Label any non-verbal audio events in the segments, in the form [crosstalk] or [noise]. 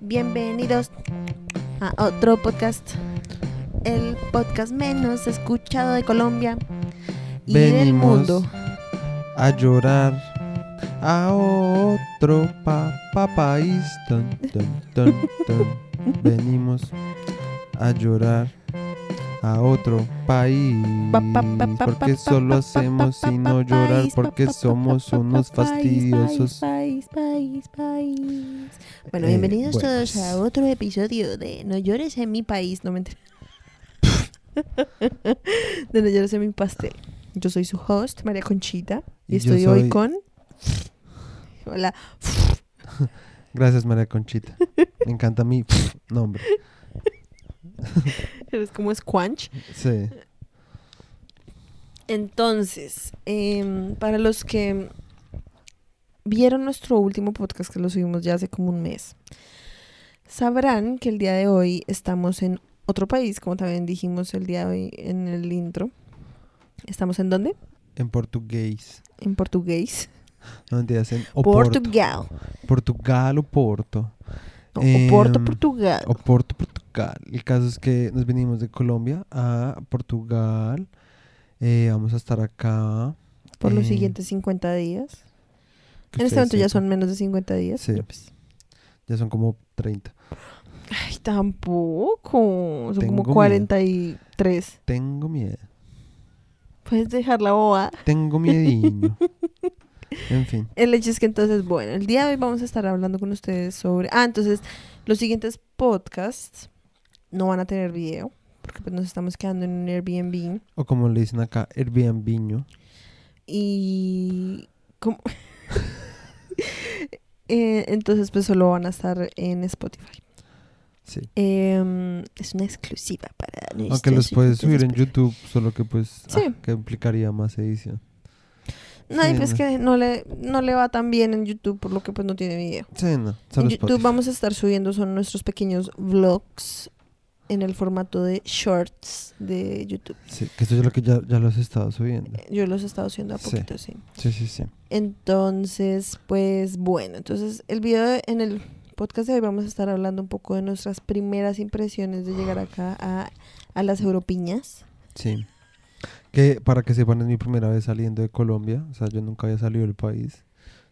Bienvenidos a otro podcast, el podcast menos escuchado de Colombia y del Venimos mundo. a llorar a otro pa, pa- país. [laughs] Venimos a llorar a otro país. Pa, pa, pa, pa, Porque solo hacemos sino llorar porque somos unos pa, país, fastidiosos. País, país, país. Bueno, Eh, bienvenidos todos a otro episodio de No llores en mi país, no me [laughs] de No llores en mi pastel. Yo soy su host, María Conchita, y, estoy hoy con... [laughs] Hola. Gracias, María Conchita. Me encanta mi nombre. [laughs] Eres como Squanch. Sí. Entonces, em, para los que vieron nuestro último podcast que lo subimos ya hace como un mes, sabrán que el día de hoy estamos en otro país, como también dijimos el día de hoy en el intro. ¿Estamos en dónde? En portugués. En portugués. No en. Portugal. Portugal o Porto. No, Oporto, Em, Portugal. Oporto, Portugal. El caso es que nos venimos de Colombia a Portugal. Eh, vamos a estar acá. por los eh, siguientes 50 días. En este momento ya son menos de 50 días. Sí. pues- Ya son como 30. Ay, tampoco. Son Tengo como miedo. 43. Tengo miedo. Puedes dejar la boba. Tengo miediño. [laughs] en fin. El hecho es que entonces, bueno, el día de hoy vamos a estar hablando con ustedes sobre... Ah, entonces, los siguientes podcasts no van a tener video, porque pues nos estamos quedando en un Airbnb. O como le dicen acá, Airbnb. Y... como [laughs] Eh, entonces, pues solo van a estar en Spotify. Sí. Em, es una exclusiva para Aunque los puedes subir en. YouTube, solo que pues Sí. ah, que implicaría más edición. No, y Sí, pues no. que no le, no le va tan bien en YouTube, por lo que pues no tiene video. Sí, no. En YouTube Spotify. vamos a estar subiendo son nuestros pequeños vlogs en el formato de shorts de YouTube. Sí, que esto es lo que ya, ya los he estado subiendo. Yo los he estado haciendo a Sí. poquito, sí. Sí, sí, sí. Entonces, pues bueno, entonces el video de- en el podcast de hoy vamos a estar hablando un poco de nuestras primeras impresiones de llegar acá a, a las Europiñas. Sí. Que para que sepan, es mi primera vez saliendo de Colombia. O sea, yo nunca había salido del país.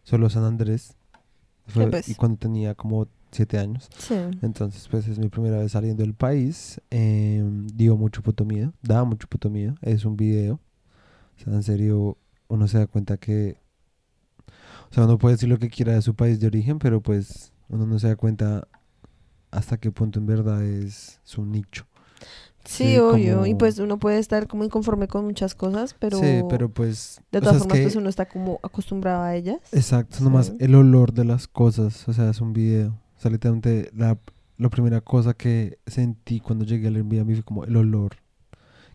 Solo San Andrés. Fue- Ya, pues. Y cuando tenía como siete años. Sí. Entonces, pues es mi primera vez saliendo del país. Eh, dio mucho puto miedo. Da mucho puto miedo. Es un video. O sea, en serio, uno se da cuenta que... O sea, uno puede decir lo que quiera de su país de origen, pero pues uno no se da cuenta hasta qué punto en verdad es su nicho. Sí, Sí, obvio. Y pues uno puede estar como inconforme con muchas cosas, pero, sí, pero pues... de o todas es formas que- pues uno está como acostumbrado a ellas. Exacto, nomás Sí. el olor de las cosas, o sea, es un video. O sea, literalmente la, la primera cosa que sentí cuando llegué al Airbnb fue como el olor.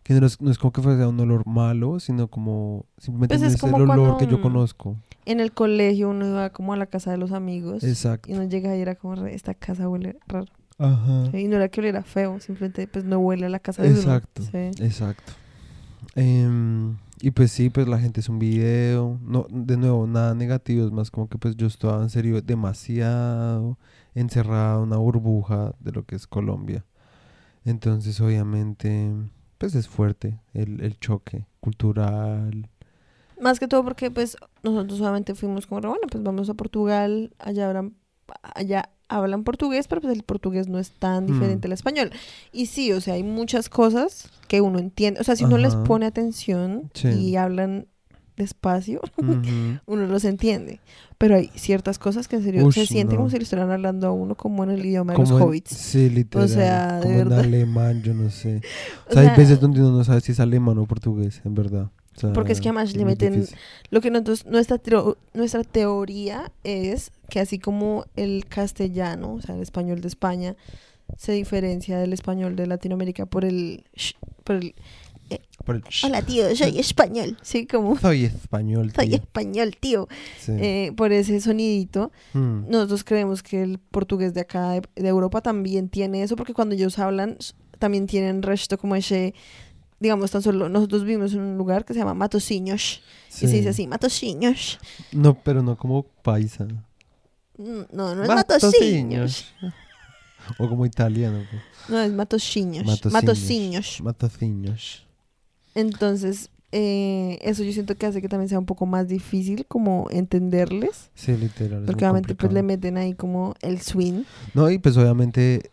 Que no es, no es como que fuese un olor malo, sino como simplemente Pues es es, como el olor que yo conozco. En el colegio uno iba como a la casa de los amigos Exacto. y uno llega y era como, "Re, esta casa huele raro. Ajá. Y no era que oliera feo, simplemente pues no huele a la casa de uno. Exacto. Sí. Exacto. Em, y pues sí, pues la gente es un video. No, de nuevo, nada negativo, es más como que pues yo estaba en serio demasiado encerrado en una burbuja de lo que es Colombia. Entonces, obviamente, pues es fuerte el, el choque cultural. Más que todo porque pues nosotros solamente fuimos como, bueno, pues vamos a Portugal, allá hablan, allá hablan portugués, pero pues el portugués no es tan diferente Mm. al español. Y sí, o sea, hay muchas cosas que uno entiende, o sea, si uno les Ajá. pone atención Sí. y hablan despacio, Ujú. [laughs] uno los entiende. Pero hay ciertas cosas que en serio Ush, se siente como no. si le estuvieran hablando a uno como en el idioma de Como los en- hobbits. Sí, literal. sea, de como en verdad. alemán, yo no sé. [laughs] O O sea, hay sea, veces donde uno no sabe si es alemán o portugués, en verdad. O sea, Porque es que además le meten- difícil. Lo que nosotros, nuestra, teo- nuestra teoría es que así como el castellano, o sea, el español de España, se diferencia del español de Latinoamérica por el... sh- por el Por el Hola tío, soy español. Sí, como... [laughs] Soy español, [laughs] Soy tío. español, tío. Sí. Eh, por ese sonidito. Mm. Nosotros creemos que el portugués de acá, de, de Europa, también tiene eso, porque cuando ellos hablan, también tienen resto como ese digamos, tan solo nosotros vivimos en un lugar que se llama Matosiños. Y se Sí. dice así, Matosiños. No, pero no como paisa. No, no es Matosiños. Matosiños. O como italiano. pues. No, es Matosiños. Matosiños. Matosiños. Matociños. Entonces, eh, eso yo siento que hace que también sea un poco más difícil como entenderles. Sí, literal. Porque obviamente pues le meten ahí como el swing. No, y pues obviamente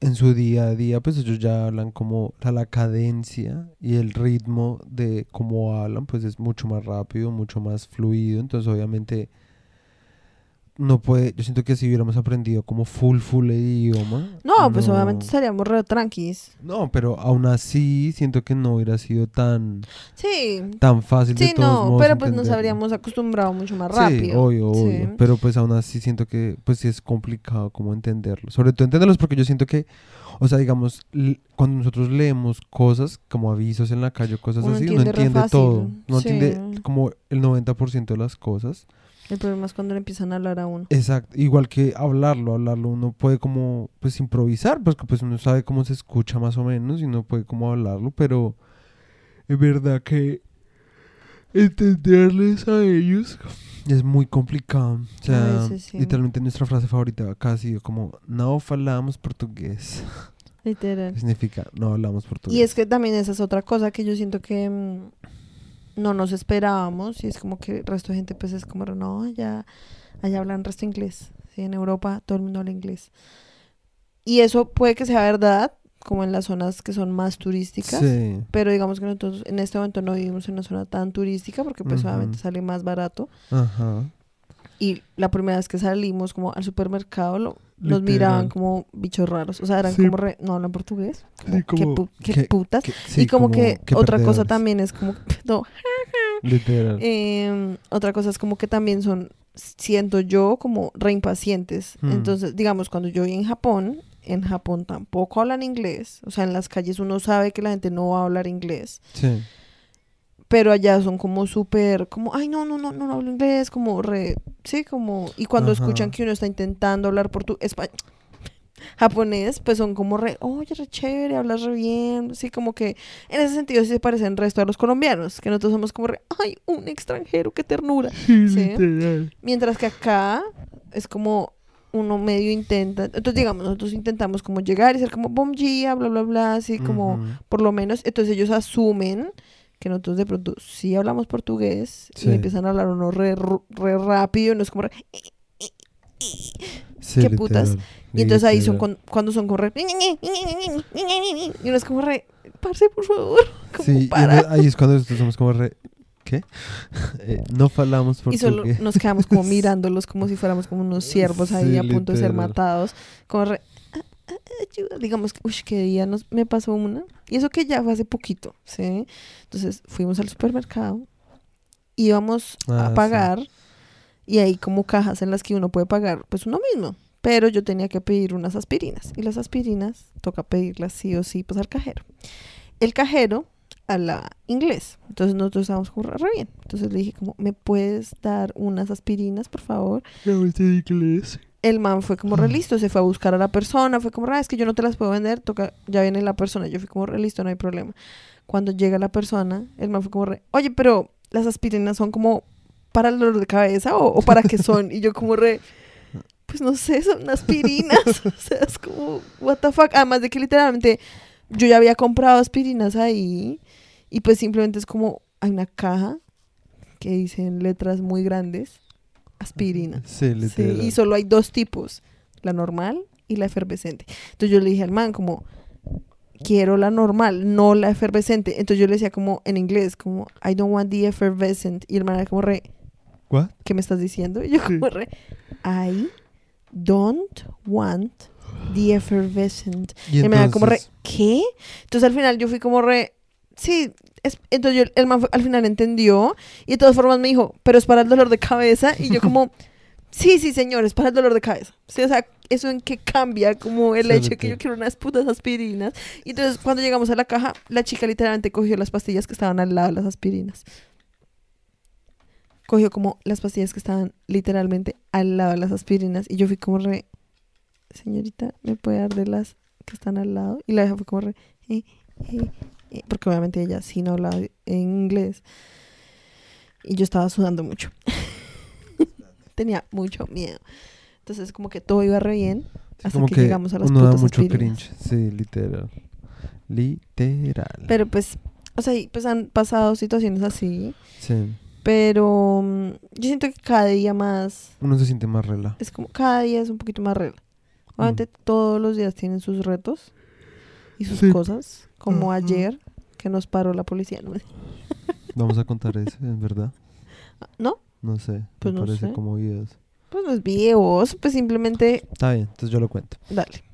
en su día a día, pues ellos ya hablan como sea, la cadencia y el ritmo de cómo hablan, pues es mucho más rápido, mucho más fluido. Entonces, obviamente, no puede. Yo siento que si hubiéramos aprendido como full, full el idioma. No, pues obviamente estaríamos re tranquis. No, pero aún así siento que no hubiera sido tan, Sí, tan fácil de sí, todos no, modos pero pues nos habríamos acostumbrado mucho más Sí, rápido. obvio, Sí. obvio. Pero pues aún así siento que pues sí es complicado como entenderlo. Sobre todo entenderlos porque yo siento que, o sea, digamos, cuando nosotros leemos cosas como avisos en la calle o cosas Uno así, uno entiende todo. No entiende como el 90% de las cosas. El problema es cuando le empiezan a hablar a uno. Exacto. Igual que hablarlo, hablarlo uno puede como pues improvisar, porque pues uno sabe cómo se escucha más o menos y uno puede como hablarlo, pero es verdad que entenderles a ellos es muy complicado. O sea, veces sí. literalmente nuestra frase favorita acá ha sido como no falamos portugués. Literal. Significa no hablamos portugués. Y es que también esa es otra cosa que yo siento que mm, no nos esperábamos y es como que el resto de gente pues es como, no, allá, allá hablan resto inglés. Sí, en Europa todo el mundo habla inglés. Y eso puede que sea verdad, como en las zonas que son más turísticas. Sí. Pero digamos que nosotros en este momento no vivimos en una zona tan turística porque pues obviamente sale más barato. Ajá. Y la primera vez que salimos como al supermercado lo- Literal. miraban como bichos raros. O sea, eran Sí. como re- no hablan portugués. Como, Sí, ¿qué, como, pu- qué ¿qué- putas? Sí, y como, que otra cosa también es como, [laughs] no, Literal. em, otra cosa es como que también son, siento yo, como re impacientes. Hmm. Entonces, digamos, cuando yo voy en Japón, en Japón tampoco hablan inglés. O sea, en las calles uno sabe que la gente no va a hablar inglés. sí. Pero allá son como súper, como, ay, no, no, no, no, no hablo inglés, como re, sí, como, y cuando Ajá. escuchan que uno está intentando hablar por tu [laughs] japonés, pues son como re, oye, re chévere, hablas re bien, sí, como que en ese sentido sí se parecen el resto de los colombianos, que nosotros somos como re, ay, un extranjero, qué ternura. [laughs] Sí. Mientras que acá es como uno medio intenta, entonces digamos, nosotros intentamos como llegar y ser como bom dia, bla, bla, bla, así como por lo menos, entonces ellos asumen que nosotros de pronto sí hablamos portugués Sí. y empiezan a hablar uno re, rápido y no es como re- Sí, qué putas. y entonces ahí son con- cuando son como re y uno es como re parce por favor como Sí, para ahí es cuando nosotros somos como re... ¿Qué? Eh, no falamos y solo portugués. nos quedamos como mirándolos como si fuéramos como unos ciervos ahí Sí, a punto de ser matados como re "Ah, ah, ayuda". digamos que uy, qué día nos me pasó una. Y eso que ya fue hace poquito sí entonces fuimos al supermercado íbamos Ah, a sí. pagar y hay como cajas en las que uno puede pagar pues uno mismo. Pero yo tenía que pedir unas aspirinas y las aspirinas toca pedirlas sí o sí pues al cajero. El cajero habla inglés. Entonces nosotros estábamos como re bien. Entonces le dije como me puedes dar unas aspirinas por favor es de inglés. El man fue como re listo, se fue a buscar a la persona, fue como, "Ah, es que yo no te las puedo vender, toca, ya viene la persona, yo fui como re listo, no hay problema. Cuando llega la persona, el man fue como re, oye, pero las aspirinas son como para el dolor de cabeza o, o para qué son, y yo como re, pues no sé, son [laughs] aspirinas, [laughs] o sea, es como, what the fuck, además de que literalmente yo ya había comprado aspirinas ahí, y pues simplemente es como, hay una caja que dice en letras muy grandes, aspirina. Sí, Sí, literal. y solo hay dos tipos, la normal y la efervescente. Entonces yo le dije al man como, quiero la normal, no la efervescente. Entonces yo le decía como en inglés, como, I don't want the effervescent. Y el man era como re, ¿What? ¿qué me estás diciendo? Y yo Sí. como re, I don't want the effervescent. Y Y el man era como re, entonces- ¿qué? Entonces al final yo fui como re, sí. Es- entonces yo- el man fue- al final entendió y de todas formas me dijo, pero es para el dolor de cabeza. Y yo [laughs] como, sí, sí, señor, es para el dolor de cabeza. Sí, o sea, eso en que cambia como el hecho de que yo quiero unas putas aspirinas. Y entonces cuando llegamos a la caja, la chica literalmente cogió las pastillas que estaban al lado de las aspirinas. Cogió como las pastillas que estaban literalmente al lado de las aspirinas. Y yo fui como re, señorita, ¿me puede dar de las que están al lado? Y la vieja fue como re, eh, eh, porque obviamente ella sí no hablaba en inglés. Y yo estaba sudando mucho. [laughs] Tenía mucho miedo. Entonces como que todo iba re bien hasta que, que llegamos a las uno da putas mucho aspirinas. cringe. Sí, literal. Literal. Pero pues, o sea, pues han pasado situaciones así. sí. Pero mm, yo siento que cada día más, Uno se siente más rela. es como, cada día es un poquito más regla. Obviamente todos los días tienen sus retos y sus Sí. cosas. Como ayer que nos paró la policía. ¿No? [laughs] Vamos a contar eso, en verdad. ¿No? No sé. Pues me no parece sé. como videos. Pues no es videos, pues simplemente, Está bien, entonces yo lo cuento. dale.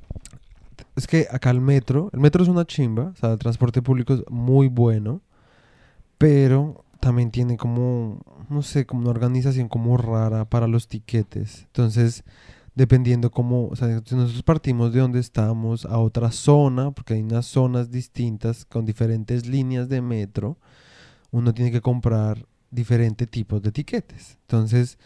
Es que acá el metro, el metro es una chimba, o sea, el transporte público es muy bueno, pero también tiene como, no sé, como una organización como rara para los tiquetes. Entonces, dependiendo cómo, o sea, nosotros partimos de donde estamos a otra zona, porque hay unas zonas distintas con diferentes líneas de metro, uno tiene que comprar diferentes tipos de tiquetes. Entonces,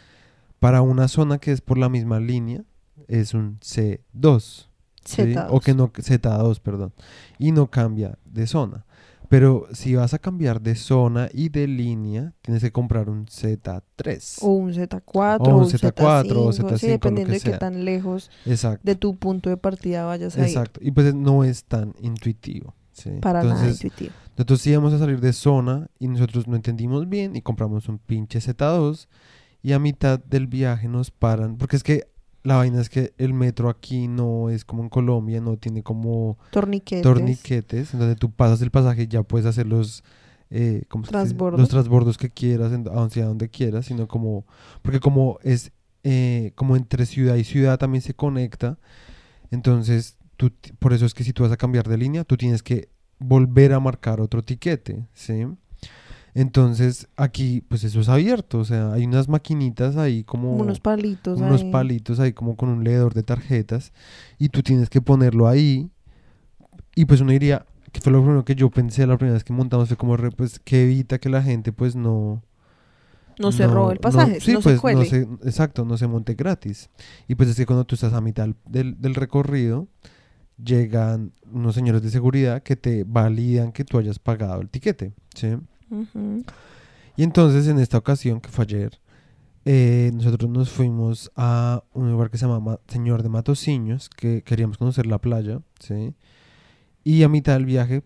para una zona que es por la misma línea, es un C2. ¿sí? Z2. O que no, Z2, perdón. Y no cambia de zona. Pero si vas a cambiar de zona y de línea, tienes que comprar un Z3. O un Z4, O un o un Z4, o Z5, sí, Z5, lo dependiendo de qué tan lejos Exacto. de tu punto de partida vayas a ir. Exacto. Y pues no es tan intuitivo. ¿sí? Para nada Entonces, intuitivo. nosotros íbamos a salir de zona y nosotros no entendimos bien y compramos un pinche Z2 y a mitad del viaje nos paran, porque es que la vaina es que el metro aquí no es como en Colombia, no tiene como Torniquetes. torniquetes, en donde tú pasas el pasaje y ya puedes hacer los, eh, ¿cómo? Transbordos. los transbordos que quieras, hacia donde quieras, sino como, porque como es eh, como entre ciudad y ciudad también se conecta, entonces tú, por eso es que si tú vas a cambiar de línea, tú tienes que volver a marcar otro tiquete, ¿sí? Entonces aquí pues eso es abierto, o sea, hay unas maquinitas ahí como unos palitos. unos ahí. palitos ahí como con un leedor de tarjetas y tú tienes que ponerlo ahí y pues uno diría que fue lo primero que yo pensé la primera vez que montamos fue como re, pues que evita que la gente pues no No se robe el pasaje, sí, no pues, se cuele. se- exacto no se monte gratis y pues es que cuando tú estás a mitad del, del recorrido llegan unos señores de seguridad que te validan que tú hayas pagado el tiquete ¿sí? Y entonces en esta ocasión, que fue ayer, eh, nosotros nos fuimos a un lugar que se llama Ma- Señor de Matosiños, que queríamos conocer la playa, ¿sí? Y a mitad del viaje,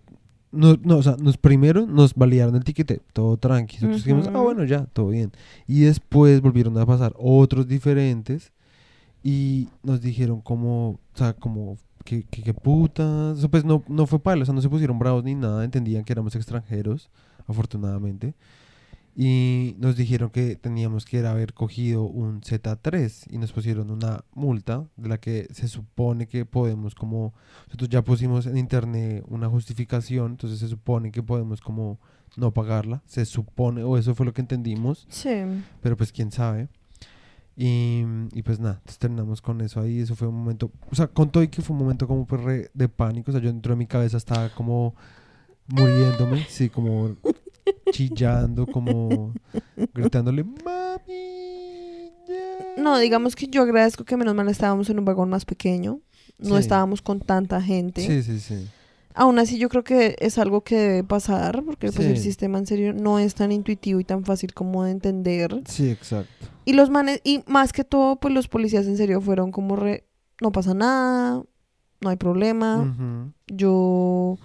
no, no, o sea, nos primero nos validaron el tiquete, todo tranquilo. Nosotros dijimos, ah, bueno, ya, todo bien. Y después volvieron a pasar otros diferentes y nos dijeron como, o sea, como, que, que, que putas. O sea, pues no, no fue para o sea, no se pusieron bravos ni nada, entendían que éramos extranjeros, afortunadamente. Y nos dijeron que teníamos que haber cogido un Z3 y nos pusieron una multa de la que se supone que podemos como, nosotros ya pusimos en internet una justificación, entonces se supone que podemos como no pagarla, se supone, o eso fue lo que entendimos, Sí. pero pues quién sabe. Y, y pues nada, entonces terminamos con eso ahí, eso fue un momento, o sea, con todo y que fue un momento como pues re de pánico, o sea, yo dentro de mi cabeza estaba como muriéndome, sí, como chillando, como gritándole, mami. ya". No, digamos que yo agradezco que menos mal estábamos en un vagón más pequeño. No Sí. estábamos con tanta gente. Sí, sí, sí. Aún así yo creo que es algo que debe pasar porque pues, el sistema en serio no es tan intuitivo y tan fácil como de entender. Sí, exacto. Y los manes, y más que todo, pues los policías en serio fueron como re, no pasa nada, no hay problema, yo,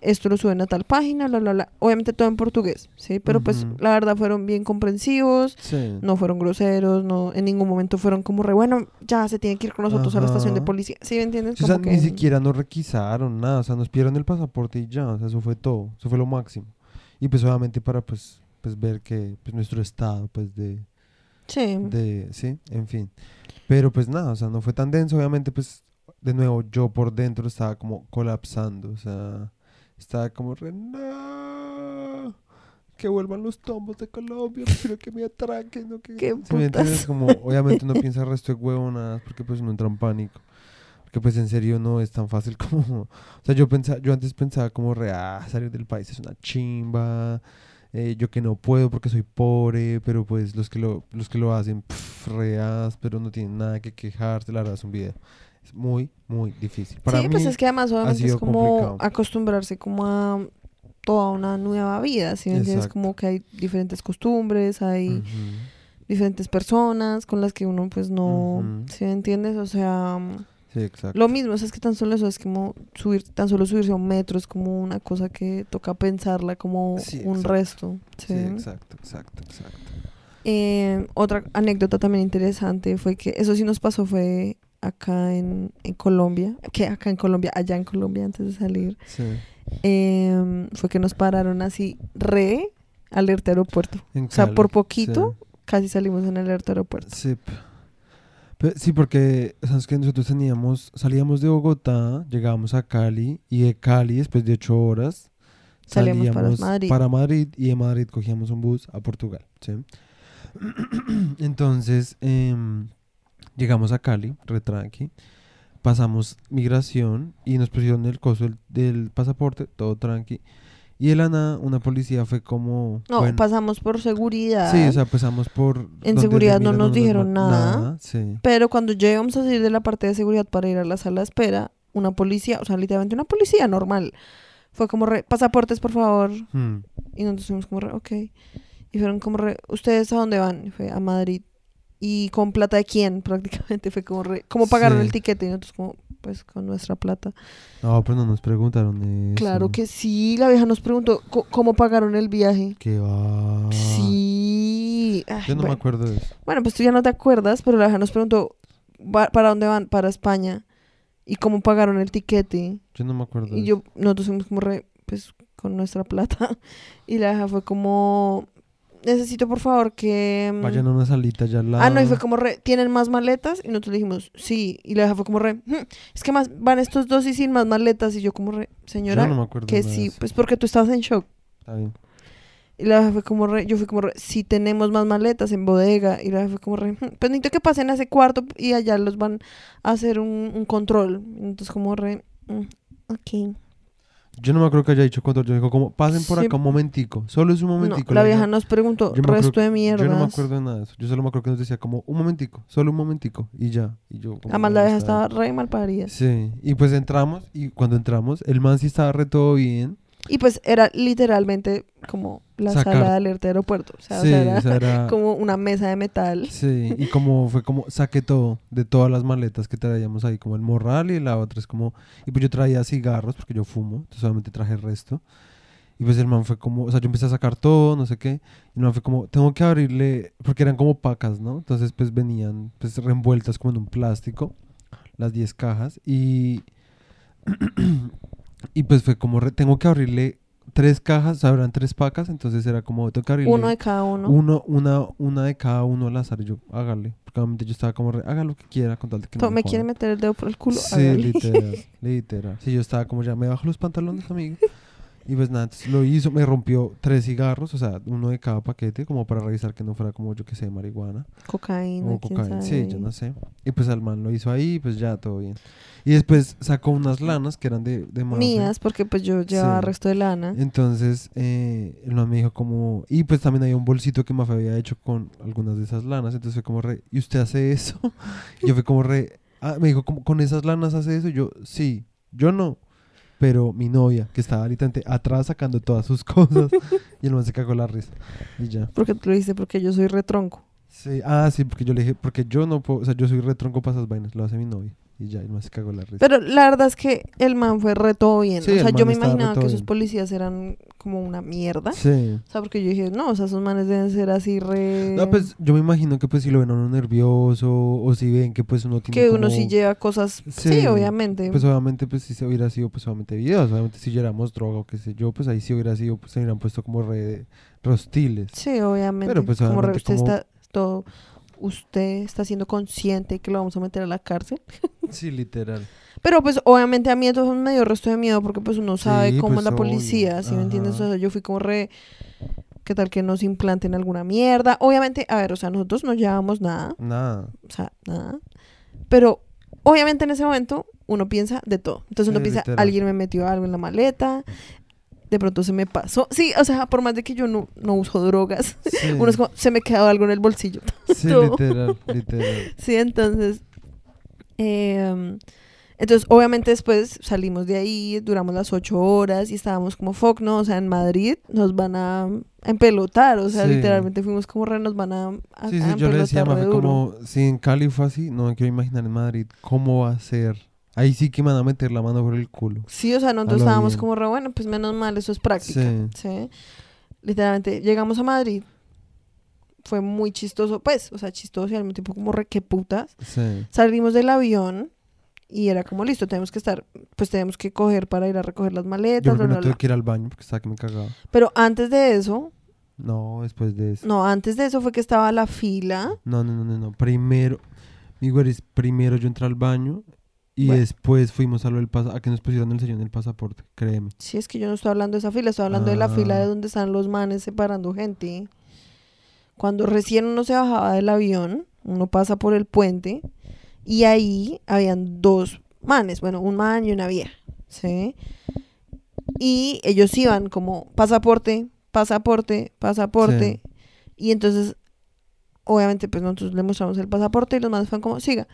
esto lo suben a tal página, bla, bla, bla. Obviamente todo en portugués, ¿sí? Pero pues Ujú. la verdad fueron bien comprensivos, Sí. no fueron groseros, no, en ningún momento fueron como re, bueno, ya se tiene que ir con nosotros a la estación de Ajá. policía, ¿sí me entiendes? Sí, o sea, Como ni que- siquiera nos requisaron nada, o sea, nos pidieron el pasaporte y ya, o sea, eso fue todo, eso fue lo máximo. Y pues obviamente para pues, pues ver que pues nuestro estado pues de, Sí. de, sí, en fin. Pero pues nada, o sea, no fue tan denso, obviamente pues de nuevo yo por dentro estaba como colapsando, o sea, estaba como re, no, que vuelvan los tombos de Colombia, prefiero que me atraquen, no que... Qué ¿Sí me entiendes? putas. Como obviamente uno piensa el resto de huevonadas porque pues uno entra en pánico. Porque pues en serio no es tan fácil como... [laughs] O sea, yo pensaba, yo antes pensaba como re, ah, salir del país es una chimba, eh, yo que no puedo porque soy pobre, pero pues los que lo, los que lo hacen, pff, reas, pero no tienen nada que quejarse, la verdad es un video. Es muy, muy difícil. Para sí, mí, pues es que además obviamente es como complicado. acostumbrarse como a toda una nueva vida, ¿sí me entiendes? Como que hay diferentes costumbres, hay diferentes personas con las que uno pues no, Ujú. ¿sí me entiendes? O sea, Sí, exacto. lo mismo, o sea, es que tan solo eso es como subir, tan solo subirse a un metro es como una cosa que toca pensarla como Sí, un exacto. resto, ¿sí? Sí, exacto, exacto, exacto. Eh, otra anécdota también interesante fue que eso sí nos pasó fue acá en, en Colombia, que acá en Colombia, allá en Colombia antes de salir, Sí. eh, fue que nos pararon así re alerta aeropuerto. O sea, por poquito sí. casi salimos en alerta aeropuerto. Sí. porque sabes que nosotros teníamos, salíamos de Bogotá, llegábamos a Cali y de Cali, después de ocho horas, Salíamos para Madrid. para Madrid y de Madrid cogíamos un bus a Portugal. ¿sí? [clears throat] Entonces, em, llegamos a Cali, retranqui, pasamos migración y nos pusieron el coso del, del pasaporte, todo tranqui. Y de la nada, una policía fue como. No, bueno, pasamos por seguridad. Sí, o sea, pasamos por. donde seguridad no nos dijeron ma- nada. Sí. Pero cuando ya íbamos a salir de la parte de seguridad para ir a la sala de espera, una policía, o sea, literalmente una policía normal, fue como re, pasaportes, por favor. Hmm. Y nosotros fuimos como re, ok. Y fueron como re, ¿ustedes a dónde van? Y fue a Madrid. ¿Y con plata de quién? [laughs] Prácticamente fue como re, ¿cómo pagaron Sí. el tiquete? Y nosotros como, pues con nuestra plata. No, pero no nos preguntaron eso. Claro que sí, la vieja nos preguntó, "¿Co- ¿cómo pagaron el viaje? Que va. Sí. Ay. Yo no bueno. me acuerdo de eso. Bueno, pues tú ya no te acuerdas, pero la vieja nos preguntó, "¿Va- ¿para dónde van? Para España. ¿Y cómo pagaron el tiquete? Yo no me acuerdo de Y yo, nosotros fuimos como re, pues con nuestra plata. [laughs] Y la vieja fue como, necesito por favor que... mm, Vayan a una salita allá al lado. Ah, no, y fue como re, ¿tienen más maletas? Y nosotros le dijimos, sí. Y la vieja fue como re, "Hmm, es que más van estos dos y sin más maletas. Y yo como re, señora, Yo no me acuerdo que nada de sí, eso. pues porque tú estabas en shock. Está bien. Y la vieja fue como re, yo fui como re, si tenemos más maletas en bodega. Y la vieja fue como re, "Hmm, pues necesito que pasen a ese cuarto y allá los van a hacer un, un control. Entonces como re, "Mm, ok. Yo no me acuerdo que haya dicho control. Yo dijo como, pasen por Sí. acá un momentico. Solo es un No, momentico. la vieja nos preguntó, me acuerdo- resto de mierda. Yo no me acuerdo de nada de eso. Yo solo me acuerdo que nos decía como, un momentico. Solo un momentico. Y ya. Y yo como, Además "No, la vieja estaba re mal parida. bien". Sí. Y pues entramos. Y cuando entramos, el man sí estaba re todo bien. Y pues era literalmente como la Sacar. sala de alerta de aeropuerto. O sea, o sí, sea, era o sea, era... [laughs] como una mesa de metal. Sí, y como fue como saqué todo de todas las maletas que traíamos ahí, como el morral y la otra es como, y pues yo traía cigarros porque yo fumo, entonces solamente traje el resto. Y pues el man fue como, o sea, yo empecé a sacar todo, no sé qué, y el man fue como, tengo que abrirle, porque eran como pacas, ¿no? Entonces pues venían pues reenvueltas como en un plástico, las 10 cajas, y, [clears throat] y pues fue como, re- tengo que abrirle tres cajas, o sea, eran tres pacas, entonces era como, que abrirle Uno de cada uno. uno, una, una de cada uno al azar. Y yo, hágale. Porque obviamente yo estaba como, re, haga lo que quiera con tal de que no me jodan". quiere meter el dedo por el culo. Sí, hágale. literal, [laughs] literal. Sí, yo estaba como, ya me bajo los pantalones, amigo. Y pues nada, entonces lo hizo, me rompió tres cigarros, o sea, uno de cada paquete, como para revisar que no fuera como, yo que sé, marihuana Cocaína, o cocaína. Sí, yo no sé. Y pues el man lo hizo ahí, pues ya, todo bien. Y después sacó unas lanas que eran de, de Mafe. Mías, porque pues yo llevaba Sí. resto de lana. Entonces, eh, el man me dijo como... Y pues también había un bolsito que Mafe había hecho con algunas de esas lanas. Entonces fue como re... ¿Y usted hace eso? [laughs] Y yo fui como re... Ah, me dijo, ¿con esas lanas hace eso? Y yo, sí. Yo no. Pero mi novia, que estaba literalmente atrás sacando todas sus [laughs] cosas. y el man se cagó la risa. Y ya. Porque tú lo dices porque yo soy retronco. Sí. Ah, sí, porque yo le dije... Porque yo no puedo... O sea, yo soy retronco para esas vainas. Lo hace mi novia. Y ya, el man se cagó la risa. Pero la verdad es que el man fue re todo bien. Sí, o sea, yo me imaginaba que esos policías eran como una mierda. Sí. O sea, porque yo dije, no, o sea, esos manes deben ser así re... No, pues yo me imagino que pues si lo ven a uno nervioso o si ven que pues uno tiene que uno como- sí lleva cosas... Sí, Sí, obviamente. Pues obviamente, pues si se hubiera sido, pues obviamente videos. Obviamente, si lleváramos droga o qué sé yo, pues ahí sí hubiera sido, pues se hubieran puesto como re, re hostiles. Sí, obviamente. Pero, pues, como re- obviamente, usted como- está todo... Usted está siendo consciente que lo vamos a meter a la cárcel. [laughs] Sí, literal. Pero pues obviamente a mí entonces me dio resto de miedo porque pues uno sabe Sí, cómo pues, es la policía, ¿sí me entiendes? Ajá. O sea, yo fui como re... ¿Qué tal que nos implanten alguna mierda? Obviamente, a ver, o sea, nosotros no llevamos nada, Nada. o sea, nada. Pero obviamente en ese momento uno piensa de todo. Entonces uno Sí, piensa, literal. alguien me metió algo en la maleta, de pronto se me pasó. Sí, o sea, por más de que yo no, no uso drogas, Sí, [laughs] uno es como, se me quedó algo en el bolsillo. [laughs] sí literal, literal. Sí, entonces. Em, Entonces, obviamente después salimos de ahí, duramos las ocho horas y estábamos como fuck, ¿no? O sea, en Madrid nos van a empelotar, o sea, Sí. literalmente fuimos como re, nos van a, a, Sí, a sí, yo le decía duro. como, si en Cali fue así, no me quiero imaginar en Madrid cómo va a ser. Ahí sí que me van a meter la mano por el culo. Sí, o sea, nosotros estábamos bien. como re, bueno, pues menos mal, eso es práctica. Sí. Sí. Literalmente, llegamos a Madrid. Fue muy chistoso, pues, o sea, chistoso y al mismo tiempo como re que putas. Sí. Salimos del avión y era como listo, tenemos que estar, pues tenemos que coger para ir a recoger las Yo maletas, bla, primero bla, tuve bla. que ir al baño porque estaba que me cagaba. Pero antes de eso, No, después de eso. no, antes de eso fue que estaba la fila. No, no, no, no, no. Primero, mi güeris, primero yo entré al baño y Bueno. después fuimos a lo del a que nos pusieron el sello en el pasaporte, créeme. Sí, es que yo no estoy hablando de esa fila, estoy hablando de la fila Ah. de donde están los manes separando gente. Cuando recién uno se bajaba del avión, uno pasa por el puente y ahí habían dos manes, bueno, un man y una vieja, ¿sí? Y ellos iban como pasaporte, pasaporte, pasaporte. Y entonces, obviamente, pues nosotros le mostramos el pasaporte y los manes fueron como, siga.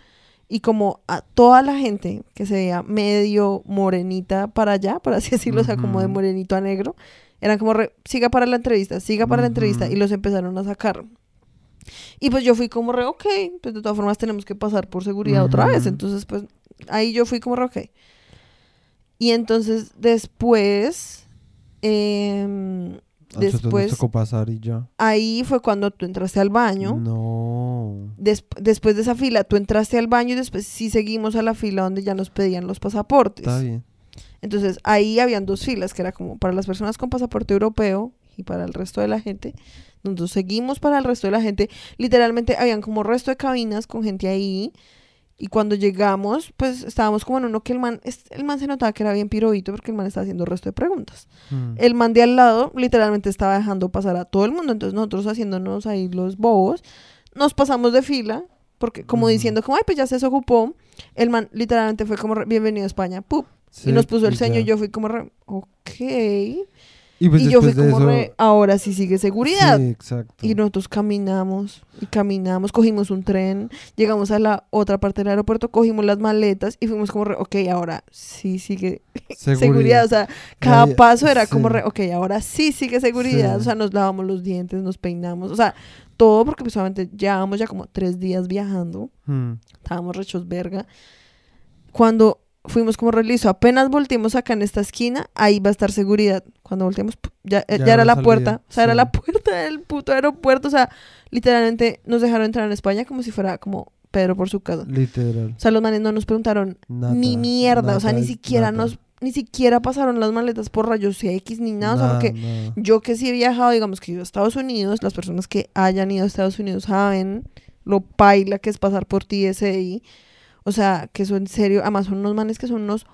Y como a toda la gente que se veía medio morenita para allá, por así decirlo, o sea, como de morenito a negro, eran como, re, siga para la entrevista, siga para la entrevista, y los empezaron a sacar. Y pues yo fui como re, ok, pues de todas formas tenemos que pasar por seguridad otra vez. Entonces, pues ahí yo fui como re, ok. Y entonces después, nosotros después, tocó pasar y ya. ahí fue cuando tú entraste al baño. No. Des- después de esa fila, tú entraste al baño y después sí seguimos a la fila donde ya nos pedían los pasaportes. Está bien. Entonces ahí habían dos filas, que era como para las personas con pasaporte europeo y para el resto de la gente. Nosotros seguimos para el resto de la gente. Literalmente habían como resto de cabinas con gente ahí. Y cuando llegamos, pues estábamos como en uno que el man, el man se notaba que era bien piroito porque el man estaba haciendo resto de preguntas. Mm. El man de al lado literalmente estaba dejando pasar a todo el mundo. Entonces nosotros haciéndonos ahí los bobos, nos pasamos de fila, porque como Ujú. diciendo como, ay, pues ya se desocupó. El man literalmente fue como, bienvenido a España, ¡pup! Sí, y nos puso el ceño y yo fui como, re, ok. Y pues y yo fui como, eso. re, ahora sí sigue seguridad. Sí, exacto. Y nosotros caminamos y caminamos, cogimos un tren, llegamos a la otra parte del aeropuerto, cogimos las maletas y fuimos como, re, ok, ahora sí sigue [laughs] seguridad. O sea, cada Nadie- paso era como, re, ok, ahora sí sigue seguridad. O sea, nos lavamos los dientes, nos peinamos, o sea, todo porque pues obviamente llevábamos ya como tres días viajando, Mm. estábamos rechos verga. Cuando fuimos como relizo, apenas volteamos acá en esta esquina, ahí va a estar seguridad. Cuando volteamos, pu- ya, ya, Ya era la salida, puerta, o sea, era la puerta del puto aeropuerto, o sea, literalmente nos dejaron entrar en España como si fuera como Pedro por su casa. Literal. O sea, los manes no nos preguntaron Nada, ni mierda, o sea, ni siquiera nada. nos, ni siquiera pasaron las maletas por rayos X ni nada, o sea, porque yo que sí he viajado, digamos que ido a Estados Unidos, las personas que hayan ido a Estados Unidos saben lo paila que es pasar por TSI, o sea, que eso en serio, además son unos manes que son unos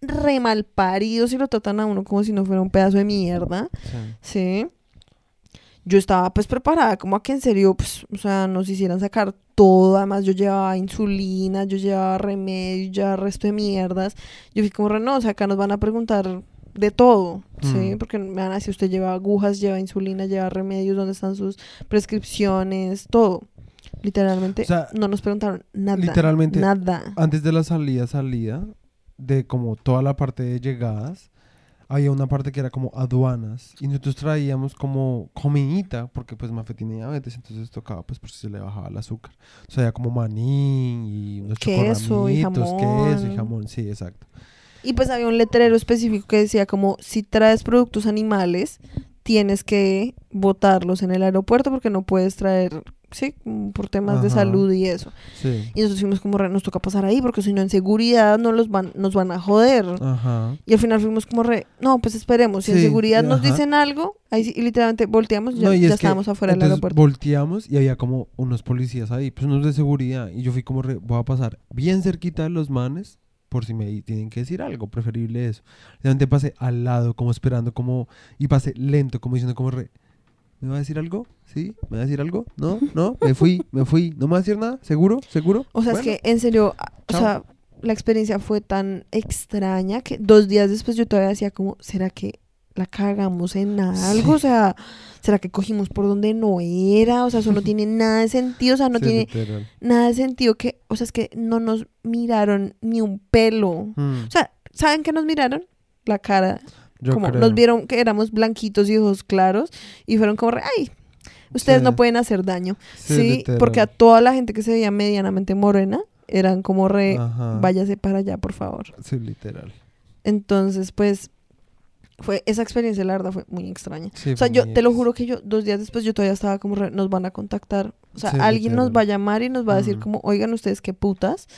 re mal paridos y lo tratan a uno como si no fuera un pedazo de mierda, Sí. ¿sí? Yo estaba pues preparada como a que en serio, pues, o sea, nos hicieran sacar todo, además yo llevaba insulina, yo llevaba remedio, ya resto de mierdas, yo fui como, re, no, o sea, acá nos van a preguntar de todo, ¿sí? Mm. Porque me van a decir, usted lleva agujas, lleva insulina, lleva remedios, dónde están sus prescripciones, todo. Literalmente, O sea, no nos preguntaron nada. literalmente, Nada. Antes de la salida, salida, de como toda la parte de llegadas, había una parte que era como aduanas. Y nosotros traíamos como comidita, porque pues Mafe tiene diabetes, entonces tocaba pues por si se le bajaba el azúcar. O sea, había como maní y unos Queso y jamón. queso y jamón, sí, exacto. Y pues había un letrero específico que decía como, si traes productos animales, tienes que botarlos en el aeropuerto porque no puedes traer, sí, como por temas de salud y eso. Sí. Y nosotros fuimos como, re, nos toca pasar ahí porque si no en seguridad no los van, nos van a joder. Ajá. Y al final fuimos como re, no, pues esperemos, si en Sí, seguridad nos dicen algo, ahí sí, y literalmente volteamos, ya, No, y ya es que, estábamos afuera del entonces, aeropuerto. Volteamos y había como unos policías ahí, pues unos de seguridad. Y yo fui como, re, voy a pasar bien cerquita de los manes por si me tienen que decir algo, preferible eso. Realmente pasé al lado, como esperando, como, y pasé lento, como diciendo, como re, ¿me va a decir algo? ¿Sí? ¿Me va a decir algo? ¿No? ¿No? Me fui, me fui. ¿No me va a decir nada? ¿Seguro? ¿Seguro? O sea, Bueno. es que en serio, o sea, la experiencia fue tan extraña que dos días después yo todavía decía como, ¿será que la cagamos en algo, o sea, ¿será que cogimos por donde no era? O sea, eso no [laughs] tiene nada de sentido, o sea, no Sí, tiene literal. nada de sentido que, o sea, es que no nos miraron ni un pelo. Mm, O sea, ¿saben qué nos miraron? La cara. Yo como creo. nos vieron que éramos blanquitos y ojos claros y fueron como, re, ay, ustedes Sí. no pueden hacer daño. Sí, porque a toda la gente que se veía medianamente morena eran como re, Ajá. váyase para allá, por favor. Sí, literal. Entonces, pues, fue esa experiencia, la verdad, fue muy extraña. Sí, O sea, yo te lo juro que yo, dos días después, yo todavía estaba como, re, nos van a contactar. O sea, alguien nos va a llamar y nos va a decir como, oigan, ustedes qué putas.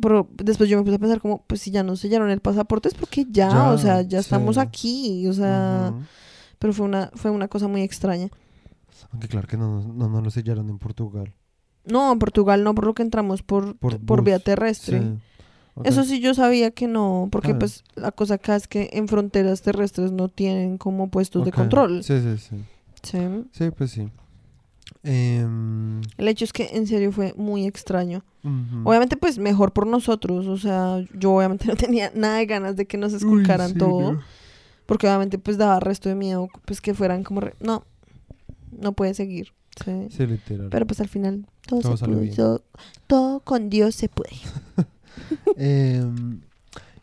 Pero después yo me puse a pensar como, pues si ya nos sellaron el pasaporte es porque ya, Ya, o sea, ya estamos aquí, o sea, pero fue una, fue una cosa muy extraña. Aunque claro que no, no, no lo sellaron en Portugal. No, en Portugal no, por lo que entramos por, por, Por vía terrestre. Sí. Eso sí yo sabía que no, porque Ah. pues la cosa acá es que en fronteras terrestres no tienen como puestos de control. Sí, sí, sí. Sí. Sí, pues sí. Em, El hecho es que en serio fue muy extraño. Obviamente pues mejor por nosotros, o sea, yo obviamente [laughs] no tenía nada de ganas de que nos esculcaran Uy, sí, todo, no. porque obviamente pues daba resto de miedo, pues que fueran como, re- no, no puede seguir. Sí. Sí, literal. Pero pues al final todo, Todo se pudo, todo, todo con Dios se puede. [laughs] Em,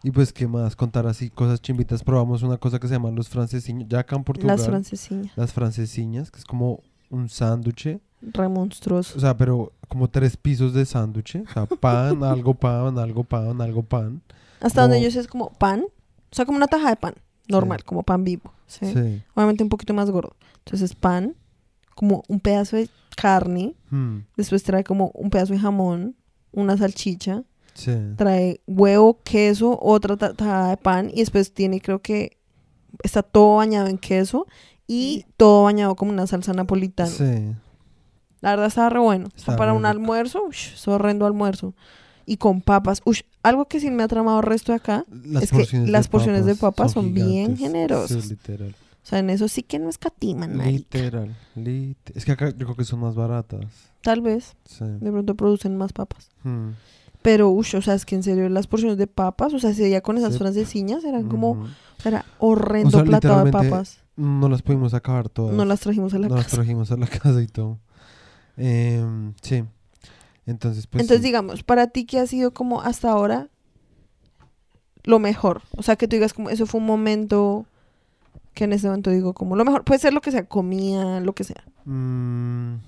y pues, ¿qué más? Contar así cosas chimbitas. Probamos una cosa que se llama los francesiños. Ya acá en Portugal. Las francesiñas, Las francesiñas, que es como un sándwich. re monstruoso. O sea, pero como tres pisos de sándwich. O sea, pan, [laughs] algo pan, algo pan, algo pan. Hasta donde yo sé es como pan, o sea, como una taja de pan, normal, como pan vivo. ¿sí? Sí. Obviamente un poquito más gordo. Entonces pan, como un pedazo de carne, Hmm, después trae como un pedazo de jamón, una salchicha, sí. trae huevo, queso, otra ta- tajada de pan y después tiene creo que está todo bañado en queso y todo bañado como una salsa napolitana. Sí. La verdad estaba re bueno. Está para un rico. almuerzo, ush, es horrendo almuerzo. Y con papas. Ush, algo que sí me ha tramado el resto de acá. Las Es que las porciones de papas son bien generosas. Sí, literal. O sea, en eso sí que no escatiman, marica. Literal. lit- Es que acá yo creo que son más baratas. Tal vez. Sí. De pronto producen más papas. Hmm, Pero, ush, o sea, es que en serio las porciones de papas, o sea, ese día con esas Sí. francesiñas eran como, ujú. o sea, era horrendo O sea, platado de papas. No las pudimos acabar todas. No las trajimos a la No las trajimos a la [laughs] casa y todo. Em, sí. Entonces, pues. Entonces, sí. digamos, para ti, ¿qué ha sido como hasta ahora lo mejor? O sea, que tú digas como, eso fue un momento que en ese momento digo como lo mejor. Puede ser lo que sea, comida, lo que sea. Mm,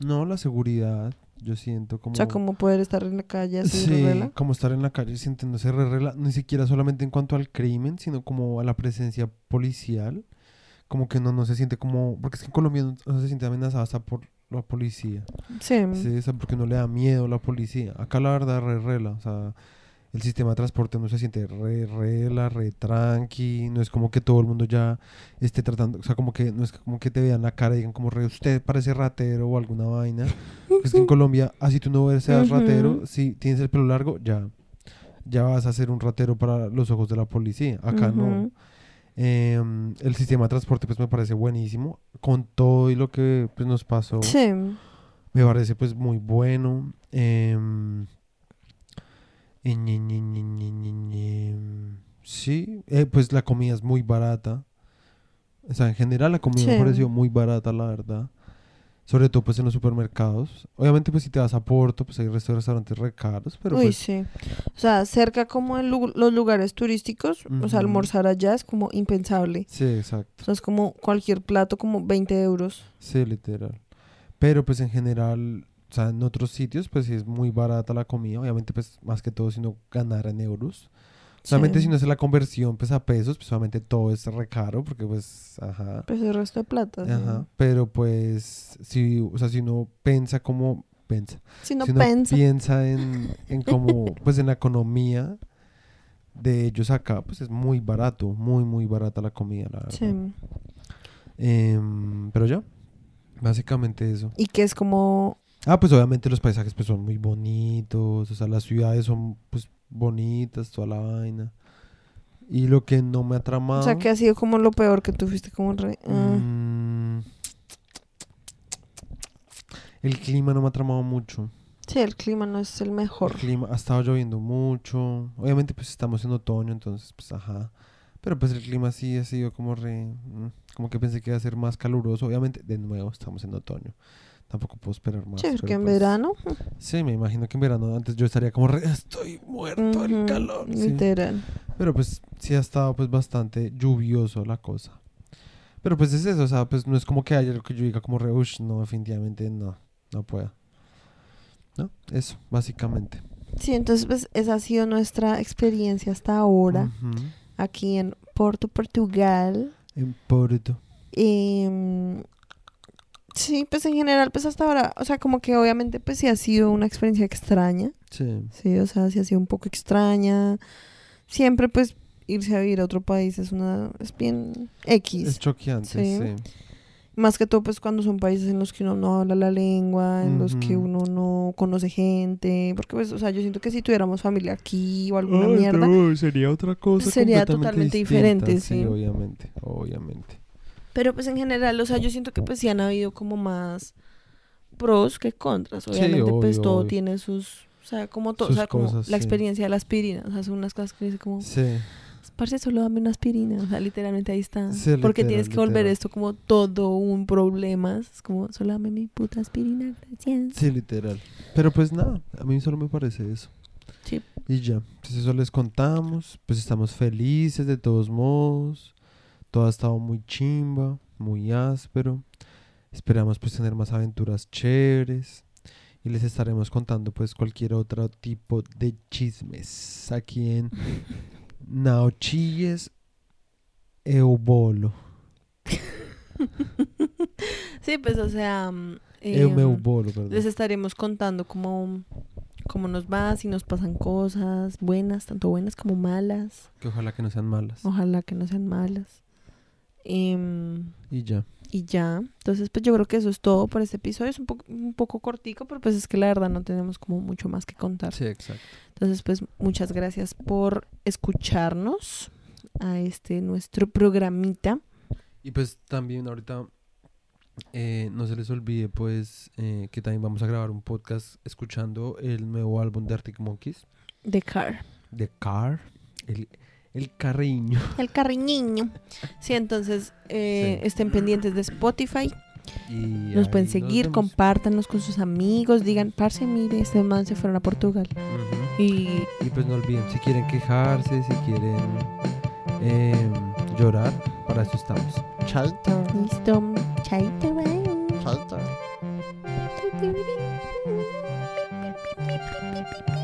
no, la seguridad. Yo siento como. O sea, como poder estar en la calle así, Sí, como estar en la calle sintiéndose re rela, ni siquiera solamente en cuanto al crimen, sino como a la presencia policial. Como que no, no se siente como. Porque es que en Colombia no, se siente amenazada hasta por la policía. Sí. Sí, o sea, porque no le da miedo la policía. Acá la verdad re rela, o sea, el sistema de transporte no se siente re rela, re tranqui, no es como que todo el mundo ya esté tratando, o sea, como que no es como que te vean la cara y digan como re usted parece ratero o alguna vaina. es que en [laughs] Colombia, así tú no seas ratero, si tienes el pelo largo, ya ya vas a ser un ratero para los ojos de la policía. Acá no. Em, el sistema de transporte pues me parece buenísimo con todo y lo que pues nos pasó Sí. me parece pues muy bueno. em. Sí, eh, pues la comida es muy barata. O sea, en general la comida me Sí. pareció muy barata, la verdad. Sobre todo pues en los supermercados. Obviamente pues si te vas a Porto, pues hay restos de restaurantes re caros, pero Uy, pues sí. O sea, cerca como en lu- los lugares turísticos, o sea, almorzar allá es como impensable. sí, exacto. O sea, es como cualquier plato, como 20 euros. Sí, literal. Pero pues en general, o sea, en otros sitios pues sí es muy barata la comida. Obviamente pues más que todo si no ganar en euros. Solamente Sí. si no hace la conversión pues a pesos, pues obviamente todo es re caro porque pues, ajá. Pues el resto de plata. sí. Ajá. Pero pues, si, o sea, si uno piensa como, piensa. Si no si uno pensa. piensa en, en [laughs] como, pues en la economía de ellos acá, pues es muy barato, muy, muy barata la comida, la verdad. Sí. Em, pero ya, básicamente eso. Y que es como. Ah, pues obviamente los paisajes pues son muy bonitos, o sea, las ciudades son pues bonitas, toda la vaina. Y lo que no me ha tramado... O sea, que ha sido como lo peor que tú fuiste como re. ah. mm, el clima no me ha tramado mucho. Sí, el clima no es el mejor. El clima ha estado lloviendo mucho. Obviamente pues estamos en otoño, entonces pues ajá. Pero pues el clima sí ha sido como re... mm, Como que pensé que iba a ser más caluroso. Obviamente, de nuevo, estamos en otoño. Tampoco puedo esperar más. Sí, porque pero, en pues, verano. Sí, me imagino que en verano antes yo estaría como re... Estoy muerto del ujú, calor. sí. Literal. Pero pues sí ha estado pues bastante lluvioso la cosa. Pero pues es eso, o sea, pues no es como que haya algo que yo diga como re... "Ush, no, definitivamente no, no puedo. ¿No? Eso, básicamente. Sí, entonces pues esa ha sido nuestra experiencia hasta ahora aquí en Porto, Portugal. En Porto. Em, sí, pues en general, pues hasta ahora, o sea, como que obviamente pues sí ha sido una experiencia extraña, Sí. sí, o sea, sí ha sido un poco extraña. Siempre pues irse a vivir a otro país es una, es bien X. Es choqueante, Sí. sí. Más que todo pues cuando son países en los que uno no habla la lengua, en los que uno no conoce gente, porque pues, o sea, yo siento que si tuviéramos familia aquí o alguna mierda, no, sería otra cosa. Sería totalmente distinta, diferente, sí. obviamente, obviamente. Pero pues en general, o sea, yo siento que pues sí han habido como más pros que contras. Obviamente pues obvio, todo obvio. tiene sus, o sea, como todo, o sea, como cosas, la sí. experiencia de la aspirina, o sea, son unas cosas que dice como, Sí. parce, solo dame una aspirina, o sea, literalmente ahí está. Sí, Porque literal, tienes que volver literal. esto como todo un problema, es como, solo dame mi puta aspirina, gracias. Sí, literal. Pero pues nada, a mí solo me parece eso. Sí. Y ya, pues eso les contamos, pues estamos felices de todos modos. Todo ha estado muy chimba, muy áspero. Esperamos pues tener más aventuras chéveres. Y les estaremos contando pues cualquier otro tipo de chismes aquí en [laughs] Naochilles Eubolo. Sí, pues, o sea, mm, Eu em, meu bolo, perdón. les estaremos contando cómo, cómo nos va, si nos pasan cosas buenas, tanto buenas como malas. Que ojalá que no sean malas. Ojalá que no sean malas. Em, Y ya. y ya. Entonces, pues yo creo que eso es todo por este episodio. Es un, poco un poco cortico, pero pues es que la verdad no tenemos como mucho más que contar. Sí, exacto. Entonces, pues muchas gracias por escucharnos a este nuestro programita. Y pues también ahorita eh, no se les olvide pues eh, que también vamos a grabar un podcast escuchando el nuevo álbum de Arctic Monkeys, De Car. The Car, el, el cariño. [laughs] El cariñiño. Sí, entonces eh, Sí. estén pendientes de Spotify. Y Nos pueden seguir, vemos. compártanos con sus amigos. Digan, parce, mire, este man se fueron a Portugal. Y Y pues no olviden, si quieren quejarse, si quieren eh, llorar, para eso estamos. Chaito. listo. Chaito, bye. Chaito. Chaito. [laughs]